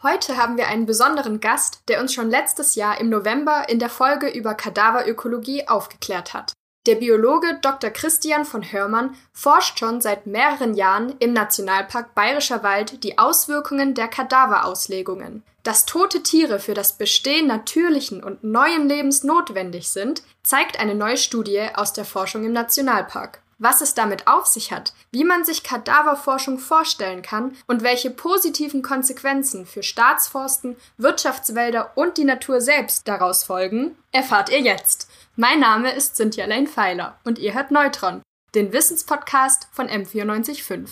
Heute haben wir einen besonderen Gast, der uns schon letztes Jahr im November in der Folge über Kadaverökologie aufgeklärt hat. Der Biologe Dr. Christian von Hörmann forscht schon seit mehreren Jahren im Nationalpark Bayerischer Wald die Auswirkungen der Kadaverauslegungen. Dass tote Tiere für das Bestehen natürlichen und neuen Lebens notwendig sind, zeigt eine neue Studie aus der Forschung im Nationalpark was es damit auf sich hat, wie man sich Kadaverforschung vorstellen kann und welche positiven Konsequenzen für Staatsforsten, Wirtschaftswälder und die Natur selbst daraus folgen, erfahrt ihr jetzt. Mein Name ist Cynthia Lane Pfeiler und ihr hört Neutron, den Wissenspodcast von M945.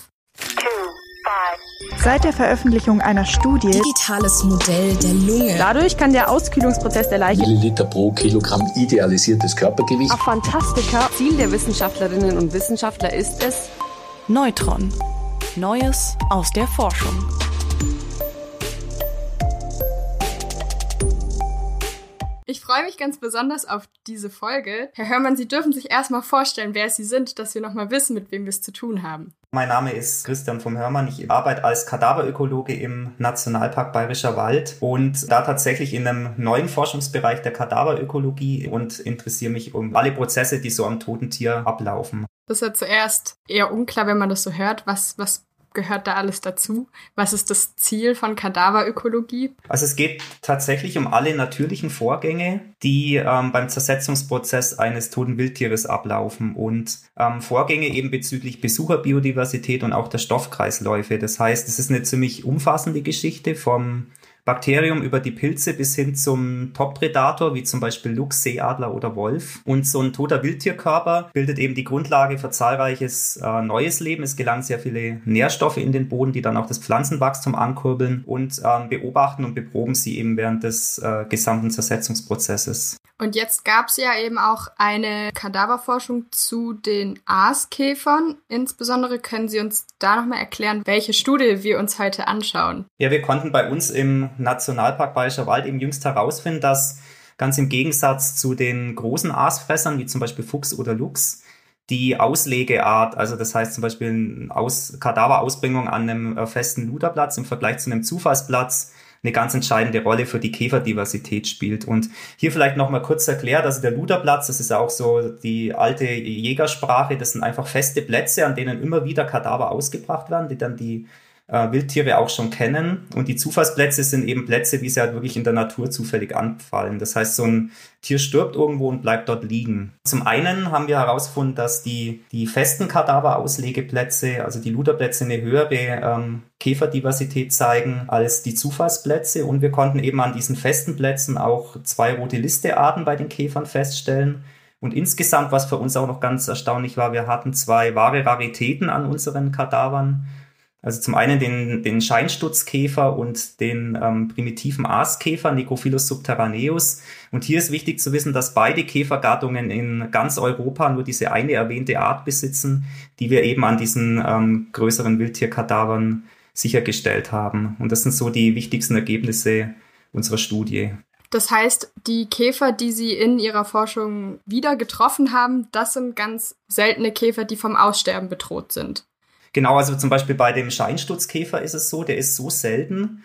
Seit der Veröffentlichung einer Studie Digitales Modell der Lunge. Dadurch kann der Auskühlungsprozess der Leiche Milliliter pro Kilogramm idealisiertes Körpergewicht. Ach, Fantastika. Ziel der Wissenschaftlerinnen und Wissenschaftler ist es, Neutron. Neues aus der Forschung. Ich freue mich ganz besonders auf diese Folge. Herr Hörmann, Sie dürfen sich erstmal vorstellen, wer Sie sind, dass wir nochmal wissen, mit wem wir es zu tun haben. Mein Name ist Christian vom Hörmann. Ich arbeite als Kadaverökologe im Nationalpark Bayerischer Wald und da tatsächlich in einem neuen Forschungsbereich der Kadaverökologie und interessiere mich um alle Prozesse, die so am toten Tier ablaufen. Das ist ja zuerst eher unklar, wenn man das so hört. Was, was gehört da alles dazu? Was ist das Ziel von Kadaverökologie? Also es geht tatsächlich um alle natürlichen Vorgänge, die ähm, beim Zersetzungsprozess eines toten Wildtieres ablaufen und ähm, Vorgänge eben bezüglich Besucherbiodiversität und auch der Stoffkreisläufe. Das heißt, es ist eine ziemlich umfassende Geschichte vom Bakterium über die Pilze bis hin zum Top-Predator, wie zum Beispiel Luchs, Seeadler oder Wolf. Und so ein toter Wildtierkörper bildet eben die Grundlage für zahlreiches äh, neues Leben. Es gelangen sehr viele Nährstoffe in den Boden, die dann auch das Pflanzenwachstum ankurbeln und ähm, beobachten und beproben sie eben während des äh, gesamten Zersetzungsprozesses. Und jetzt gab es ja eben auch eine Kadaverforschung zu den Aaskäfern. Insbesondere können Sie uns da nochmal erklären, welche Studie wir uns heute anschauen. Ja, wir konnten bei uns im Nationalpark Bayerischer Wald eben jüngst herausfinden, dass ganz im Gegensatz zu den großen Aasfressern, wie zum Beispiel Fuchs oder Luchs, die Auslegeart, also das heißt zum Beispiel eine Aus Kadaverausbringung an einem äh, festen Luderplatz im Vergleich zu einem Zufallsplatz eine ganz entscheidende Rolle für die Käferdiversität spielt. Und hier vielleicht nochmal kurz erklärt, also der Luderplatz, das ist auch so die alte Jägersprache, das sind einfach feste Plätze, an denen immer wieder Kadaver ausgebracht werden, die dann die äh, Wildtiere auch schon kennen. Und die Zufallsplätze sind eben Plätze, wie sie halt wirklich in der Natur zufällig anfallen. Das heißt, so ein Tier stirbt irgendwo und bleibt dort liegen. Zum einen haben wir herausgefunden, dass die, die festen Kadaverauslegeplätze, also die Luderplätze, eine höhere ähm, Käferdiversität zeigen als die Zufallsplätze. Und wir konnten eben an diesen festen Plätzen auch zwei rote Listearten bei den Käfern feststellen. Und insgesamt, was für uns auch noch ganz erstaunlich war, wir hatten zwei wahre Raritäten an unseren Kadavern. Also zum einen den, den Scheinstutzkäfer und den ähm, primitiven Aaskäfer Necrophilus subterraneus. Und hier ist wichtig zu wissen, dass beide Käfergattungen in ganz Europa nur diese eine erwähnte Art besitzen, die wir eben an diesen ähm, größeren Wildtierkadavern sichergestellt haben. Und das sind so die wichtigsten Ergebnisse unserer Studie. Das heißt, die Käfer, die Sie in Ihrer Forschung wieder getroffen haben, das sind ganz seltene Käfer, die vom Aussterben bedroht sind. Genau, also zum Beispiel bei dem Scheinstutzkäfer ist es so, der ist so selten,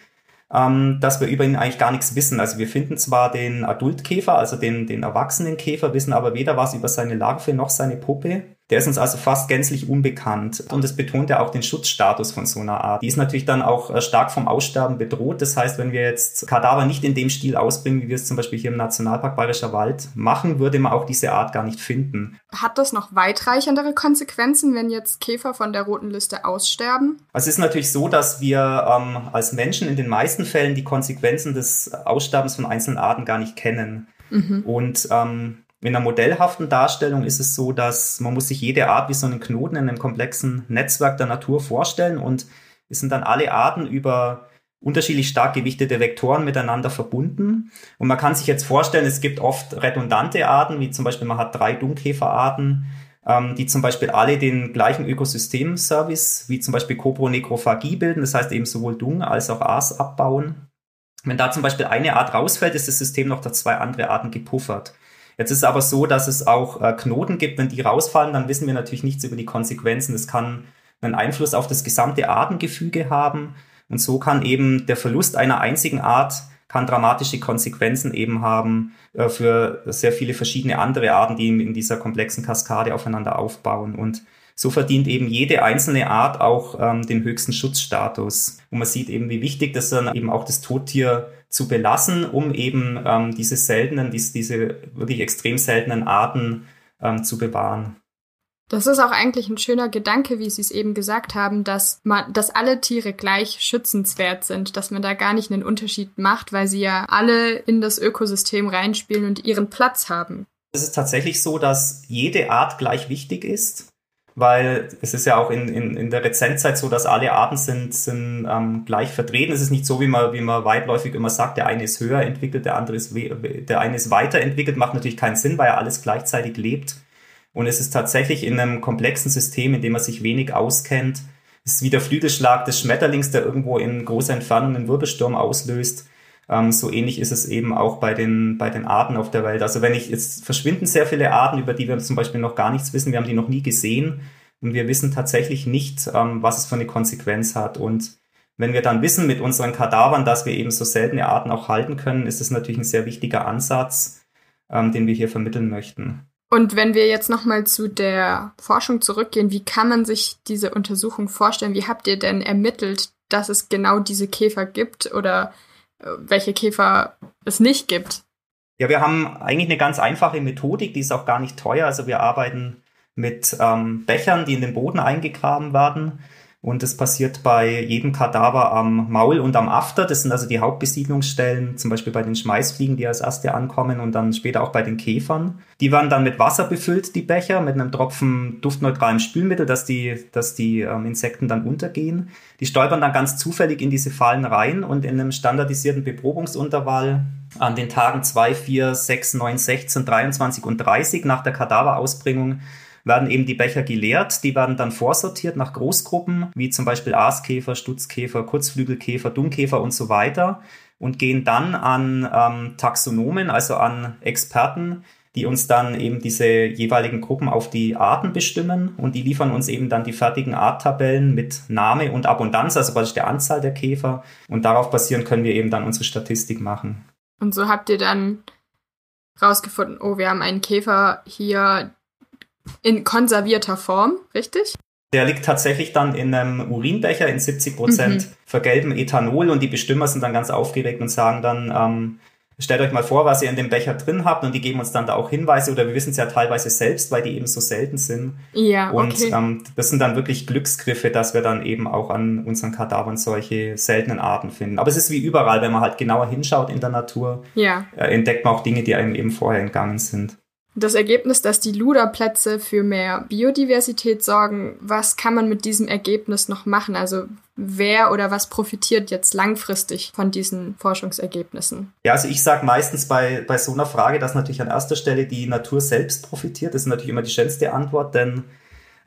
ähm, dass wir über ihn eigentlich gar nichts wissen. Also wir finden zwar den Adultkäfer, also den, den erwachsenen Käfer, wissen aber weder was über seine Larve noch seine Puppe. Der ist uns also fast gänzlich unbekannt. Und es betont ja auch den Schutzstatus von so einer Art. Die ist natürlich dann auch äh, stark vom Aussterben bedroht. Das heißt, wenn wir jetzt Kadaver nicht in dem Stil ausbringen, wie wir es zum Beispiel hier im Nationalpark Bayerischer Wald machen, würde man auch diese Art gar nicht finden. Hat das noch weitreichendere Konsequenzen, wenn jetzt Käfer von der roten Liste aussterben? Also es ist natürlich so, dass wir ähm, als Menschen in den meisten Fällen die Konsequenzen des Aussterbens von einzelnen Arten gar nicht kennen. Mhm. Und ähm, in einer modellhaften Darstellung ist es so, dass man muss sich jede Art wie so einen Knoten in einem komplexen Netzwerk der Natur vorstellen und es sind dann alle Arten über unterschiedlich stark gewichtete Vektoren miteinander verbunden. Und man kann sich jetzt vorstellen, es gibt oft redundante Arten, wie zum Beispiel man hat drei Dungkäferarten, ähm, die zum Beispiel alle den gleichen Ökosystemservice, wie zum Beispiel Copronekrophagie bilden, das heißt eben sowohl Dung als auch Aas abbauen. Wenn da zum Beispiel eine Art rausfällt, ist das System noch durch zwei andere Arten gepuffert. Jetzt ist es aber so, dass es auch äh, Knoten gibt. Wenn die rausfallen, dann wissen wir natürlich nichts über die Konsequenzen. Das kann einen Einfluss auf das gesamte Artengefüge haben. Und so kann eben der Verlust einer einzigen Art kann dramatische Konsequenzen eben haben äh, für sehr viele verschiedene andere Arten, die in dieser komplexen Kaskade aufeinander aufbauen. Und so verdient eben jede einzelne Art auch ähm, den höchsten Schutzstatus. Und man sieht eben, wie wichtig das dann eben auch das Tottier zu belassen, um eben ähm, diese seltenen, diese, diese wirklich extrem seltenen Arten ähm, zu bewahren. Das ist auch eigentlich ein schöner Gedanke, wie Sie es eben gesagt haben, dass man, dass alle Tiere gleich schützenswert sind, dass man da gar nicht einen Unterschied macht, weil sie ja alle in das Ökosystem reinspielen und ihren Platz haben. Es ist tatsächlich so, dass jede Art gleich wichtig ist, weil es ist ja auch in, in, in der Rezentzeit so, dass alle Arten sind, sind ähm, gleich vertreten. Es ist nicht so, wie man, wie man weitläufig immer sagt, der eine ist höher entwickelt, der andere ist, der eine ist weiterentwickelt, macht natürlich keinen Sinn, weil er alles gleichzeitig lebt. Und es ist tatsächlich in einem komplexen System, in dem man sich wenig auskennt. Es ist wie der Flügelschlag des Schmetterlings, der irgendwo in großer Entfernung einen Wirbelsturm auslöst. Ähm, so ähnlich ist es eben auch bei den, bei den Arten auf der Welt. Also wenn ich, jetzt verschwinden sehr viele Arten, über die wir zum Beispiel noch gar nichts wissen. Wir haben die noch nie gesehen. Und wir wissen tatsächlich nicht, ähm, was es für eine Konsequenz hat. Und wenn wir dann wissen mit unseren Kadavern, dass wir eben so seltene Arten auch halten können, ist es natürlich ein sehr wichtiger Ansatz, ähm, den wir hier vermitteln möchten. Und wenn wir jetzt nochmal zu der Forschung zurückgehen, wie kann man sich diese Untersuchung vorstellen? Wie habt ihr denn ermittelt, dass es genau diese Käfer gibt oder welche Käfer es nicht gibt? Ja, wir haben eigentlich eine ganz einfache Methodik, die ist auch gar nicht teuer. Also wir arbeiten mit ähm, Bechern, die in den Boden eingegraben werden. Und das passiert bei jedem Kadaver am Maul und am After. Das sind also die Hauptbesiedlungsstellen, zum Beispiel bei den Schmeißfliegen, die als erste ankommen und dann später auch bei den Käfern. Die werden dann mit Wasser befüllt, die Becher, mit einem Tropfen duftneutralem Spülmittel, dass die, dass die ähm, Insekten dann untergehen. Die stolpern dann ganz zufällig in diese Fallen rein und in einem standardisierten Beprobungsuntervall an den Tagen 2, 4, 6, 9, 16, 23 und 30 nach der Kadaverausbringung werden eben die Becher geleert. Die werden dann vorsortiert nach Großgruppen, wie zum Beispiel Aaskäfer, Stutzkäfer, Kurzflügelkäfer, Dummkäfer und so weiter und gehen dann an ähm, Taxonomen, also an Experten, die uns dann eben diese jeweiligen Gruppen auf die Arten bestimmen und die liefern uns eben dann die fertigen Arttabellen mit Name und Abundanz, also praktisch der Anzahl der Käfer und darauf basierend können wir eben dann unsere Statistik machen. Und so habt ihr dann rausgefunden, oh, wir haben einen Käfer hier, in konservierter Form, richtig? Der liegt tatsächlich dann in einem Urinbecher in 70 Prozent mhm. vergelben Ethanol und die Bestimmer sind dann ganz aufgeregt und sagen dann, ähm, stellt euch mal vor, was ihr in dem Becher drin habt und die geben uns dann da auch Hinweise oder wir wissen es ja teilweise selbst, weil die eben so selten sind. Ja, und okay. ähm, das sind dann wirklich Glücksgriffe, dass wir dann eben auch an unseren Kadavern solche seltenen Arten finden. Aber es ist wie überall, wenn man halt genauer hinschaut in der Natur, ja. äh, entdeckt man auch Dinge, die einem eben vorher entgangen sind. Das Ergebnis, dass die Luderplätze für mehr Biodiversität sorgen, was kann man mit diesem Ergebnis noch machen? Also wer oder was profitiert jetzt langfristig von diesen Forschungsergebnissen? Ja, also ich sage meistens bei, bei so einer Frage, dass natürlich an erster Stelle die Natur selbst profitiert. Das ist natürlich immer die schönste Antwort, denn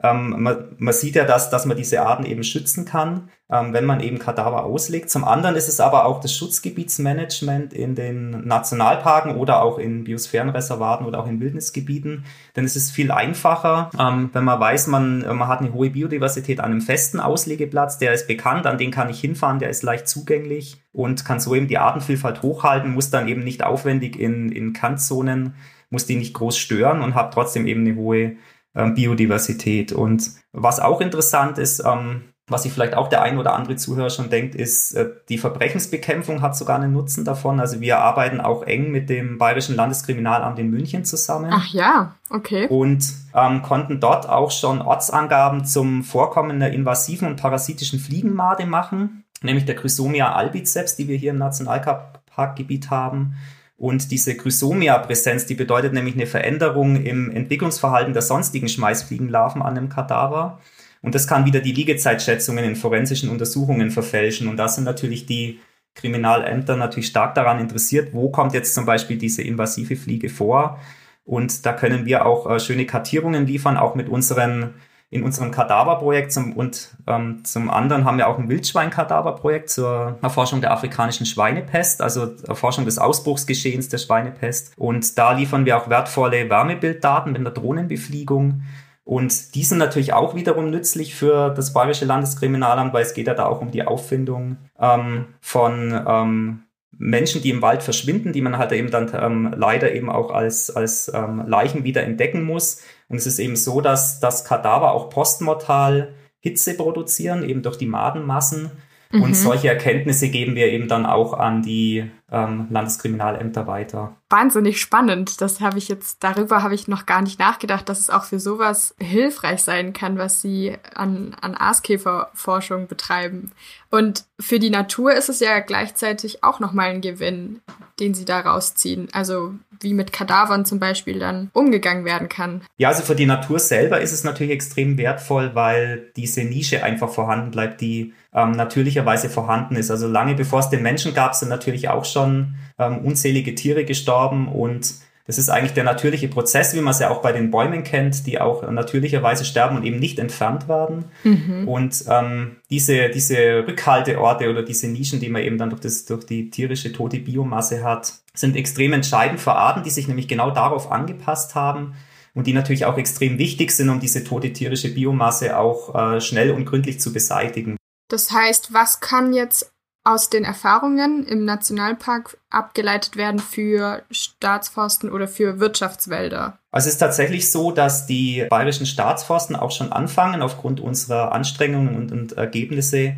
ähm, man, man, sieht ja, dass, dass man diese Arten eben schützen kann, ähm, wenn man eben Kadaver auslegt. Zum anderen ist es aber auch das Schutzgebietsmanagement in den Nationalparken oder auch in Biosphärenreservaten oder auch in Wildnisgebieten. Denn es ist viel einfacher, ähm, wenn man weiß, man, man hat eine hohe Biodiversität an einem festen Auslegeplatz, der ist bekannt, an den kann ich hinfahren, der ist leicht zugänglich und kann so eben die Artenvielfalt hochhalten, muss dann eben nicht aufwendig in, in Kantzonen, muss die nicht groß stören und habe trotzdem eben eine hohe ähm, Biodiversität. Und was auch interessant ist, ähm, was sich vielleicht auch der ein oder andere Zuhörer schon denkt, ist, äh, die Verbrechensbekämpfung hat sogar einen Nutzen davon. Also wir arbeiten auch eng mit dem Bayerischen Landeskriminalamt in München zusammen. Ach ja, okay. Und ähm, konnten dort auch schon Ortsangaben zum Vorkommen der invasiven und parasitischen Fliegenmade machen, nämlich der Chrysomia albiceps, die wir hier im Nationalparkgebiet haben. Und diese Chrysomia-Präsenz, die bedeutet nämlich eine Veränderung im Entwicklungsverhalten der sonstigen Schmeißfliegenlarven an einem Kadaver. Und das kann wieder die Liegezeitschätzungen in forensischen Untersuchungen verfälschen. Und da sind natürlich die Kriminalämter natürlich stark daran interessiert, wo kommt jetzt zum Beispiel diese invasive Fliege vor. Und da können wir auch äh, schöne Kartierungen liefern, auch mit unseren in unserem Kadaverprojekt zum, und ähm, zum anderen haben wir auch ein Wildschwein-Kadaverprojekt zur Erforschung der afrikanischen Schweinepest, also Erforschung des Ausbruchsgeschehens der Schweinepest. Und da liefern wir auch wertvolle Wärmebilddaten mit einer Drohnenbefliegung Und die sind natürlich auch wiederum nützlich für das Bayerische Landeskriminalamt, weil es geht ja da auch um die Auffindung ähm, von ähm, Menschen, die im Wald verschwinden, die man halt eben dann ähm, leider eben auch als, als ähm, Leichen wieder entdecken muss. Und es ist eben so, dass das Kadaver auch postmortal Hitze produzieren, eben durch die Madenmassen. Mhm. Und solche Erkenntnisse geben wir eben dann auch an die ähm, Landeskriminalämter weiter. Wahnsinnig spannend. Das habe ich jetzt, darüber habe ich noch gar nicht nachgedacht, dass es auch für sowas hilfreich sein kann, was sie an, an Aaskäferforschung betreiben. Und für die Natur ist es ja gleichzeitig auch nochmal ein Gewinn, den sie da rausziehen. Also wie mit Kadavern zum Beispiel dann umgegangen werden kann. Ja, also für die Natur selber ist es natürlich extrem wertvoll, weil diese Nische einfach vorhanden bleibt, die ähm, natürlicherweise vorhanden ist. Also lange bevor es den Menschen gab, sind natürlich auch schon ähm, unzählige Tiere gestorben und das ist eigentlich der natürliche Prozess, wie man es ja auch bei den Bäumen kennt, die auch natürlicherweise sterben und eben nicht entfernt werden. Mhm. Und ähm, diese, diese Rückhalteorte oder diese Nischen, die man eben dann durch, das, durch die tierische tote Biomasse hat, sind extrem entscheidend für Arten, die sich nämlich genau darauf angepasst haben und die natürlich auch extrem wichtig sind, um diese tote tierische Biomasse auch äh, schnell und gründlich zu beseitigen. Das heißt, was kann jetzt aus den Erfahrungen im Nationalpark abgeleitet werden für Staatsforsten oder für Wirtschaftswälder? Also es ist tatsächlich so, dass die bayerischen Staatsforsten auch schon anfangen, aufgrund unserer Anstrengungen und, und Ergebnisse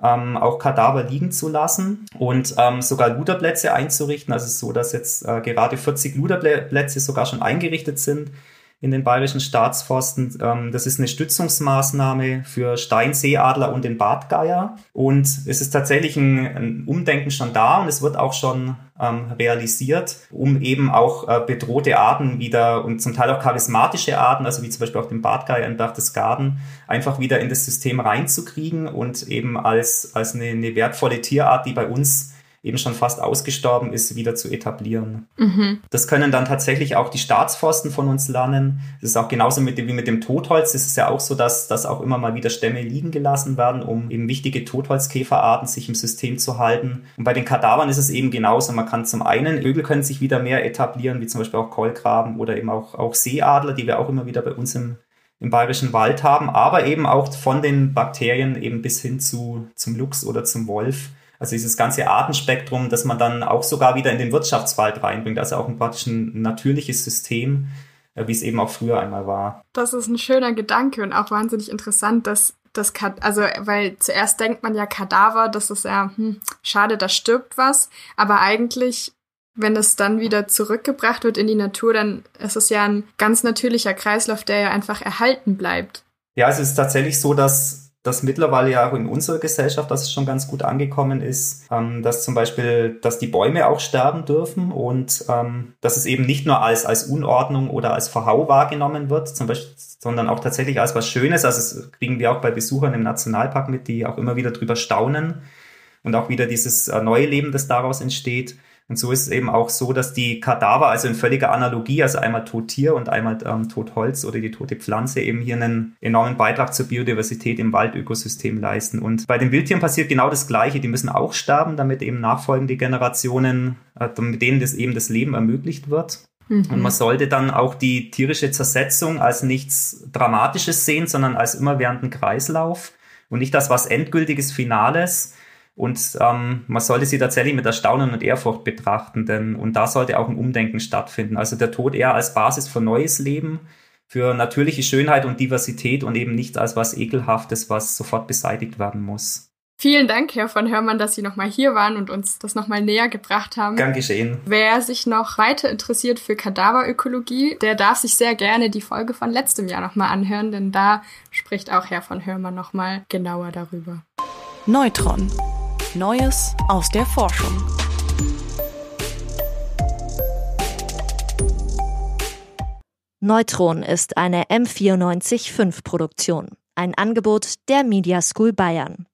ähm, auch Kadaver liegen zu lassen und ähm, sogar Luderplätze einzurichten. Also es ist so, dass jetzt äh, gerade 40 Luderplätze sogar schon eingerichtet sind in den bayerischen Staatsforsten. Ähm, das ist eine Stützungsmaßnahme für Steinseeadler und den Bartgeier. Und es ist tatsächlich ein, ein Umdenken schon da und es wird auch schon ähm, realisiert, um eben auch äh, bedrohte Arten wieder und zum Teil auch charismatische Arten, also wie zum Beispiel auch den Bartgeier im Berchtesgaden, einfach wieder in das System reinzukriegen und eben als, als eine, eine wertvolle Tierart, die bei uns eben schon fast ausgestorben ist, wieder zu etablieren. Mhm. Das können dann tatsächlich auch die Staatsforsten von uns lernen. Das ist auch genauso mit, wie mit dem Totholz. Das ist ja auch so, dass, dass auch immer mal wieder Stämme liegen gelassen werden, um eben wichtige Totholzkäferarten sich im System zu halten. Und bei den Kadavern ist es eben genauso. Man kann zum einen, Vögel können sich wieder mehr etablieren, wie zum Beispiel auch Keulgraben oder eben auch, auch Seeadler, die wir auch immer wieder bei uns im im bayerischen Wald haben, aber eben auch von den Bakterien eben bis hin zu, zum Luchs oder zum Wolf also dieses ganze Artenspektrum, das man dann auch sogar wieder in den Wirtschaftswald reinbringt, also auch ein praktisch ein natürliches System, äh, wie es eben auch früher einmal war. Das ist ein schöner Gedanke und auch wahnsinnig interessant, dass das also weil zuerst denkt man ja Kadaver, das ist ja hm, schade, da stirbt was, aber eigentlich wenn es dann wieder zurückgebracht wird in die Natur, dann ist es ja ein ganz natürlicher Kreislauf, der ja einfach erhalten bleibt. Ja, es ist tatsächlich so, dass dass mittlerweile ja auch in unserer Gesellschaft, dass es schon ganz gut angekommen ist, ähm, dass zum Beispiel, dass die Bäume auch sterben dürfen und ähm, dass es eben nicht nur als, als Unordnung oder als Verhau wahrgenommen wird, zum Beispiel, sondern auch tatsächlich als was Schönes. Also das kriegen wir auch bei Besuchern im Nationalpark mit, die auch immer wieder drüber staunen und auch wieder dieses äh, neue Leben, das daraus entsteht. Und so ist es eben auch so, dass die Kadaver, also in völliger Analogie, also einmal Tottier und einmal ähm, Totholz oder die tote Pflanze, eben hier einen enormen Beitrag zur Biodiversität im Waldökosystem leisten. Und bei den Wildtieren passiert genau das Gleiche. Die müssen auch sterben, damit eben nachfolgende Generationen, äh, mit denen das eben das Leben ermöglicht wird. Mhm. Und man sollte dann auch die tierische Zersetzung als nichts Dramatisches sehen, sondern als immerwährenden Kreislauf und nicht als was Endgültiges, Finales, und ähm, man sollte sie tatsächlich mit Erstaunen und Ehrfurcht betrachten, denn und da sollte auch ein Umdenken stattfinden. Also der Tod eher als Basis für neues Leben, für natürliche Schönheit und Diversität und eben nicht als was Ekelhaftes, was sofort beseitigt werden muss. Vielen Dank, Herr von Hörmann, dass Sie nochmal hier waren und uns das nochmal näher gebracht haben. Gern geschehen. Wer sich noch weiter interessiert für Kadaverökologie, der darf sich sehr gerne die Folge von letztem Jahr nochmal anhören, denn da spricht auch Herr von Hörmann nochmal genauer darüber. Neutron Neues aus der Forschung. Neutron ist eine M945 Produktion, ein Angebot der Media School Bayern.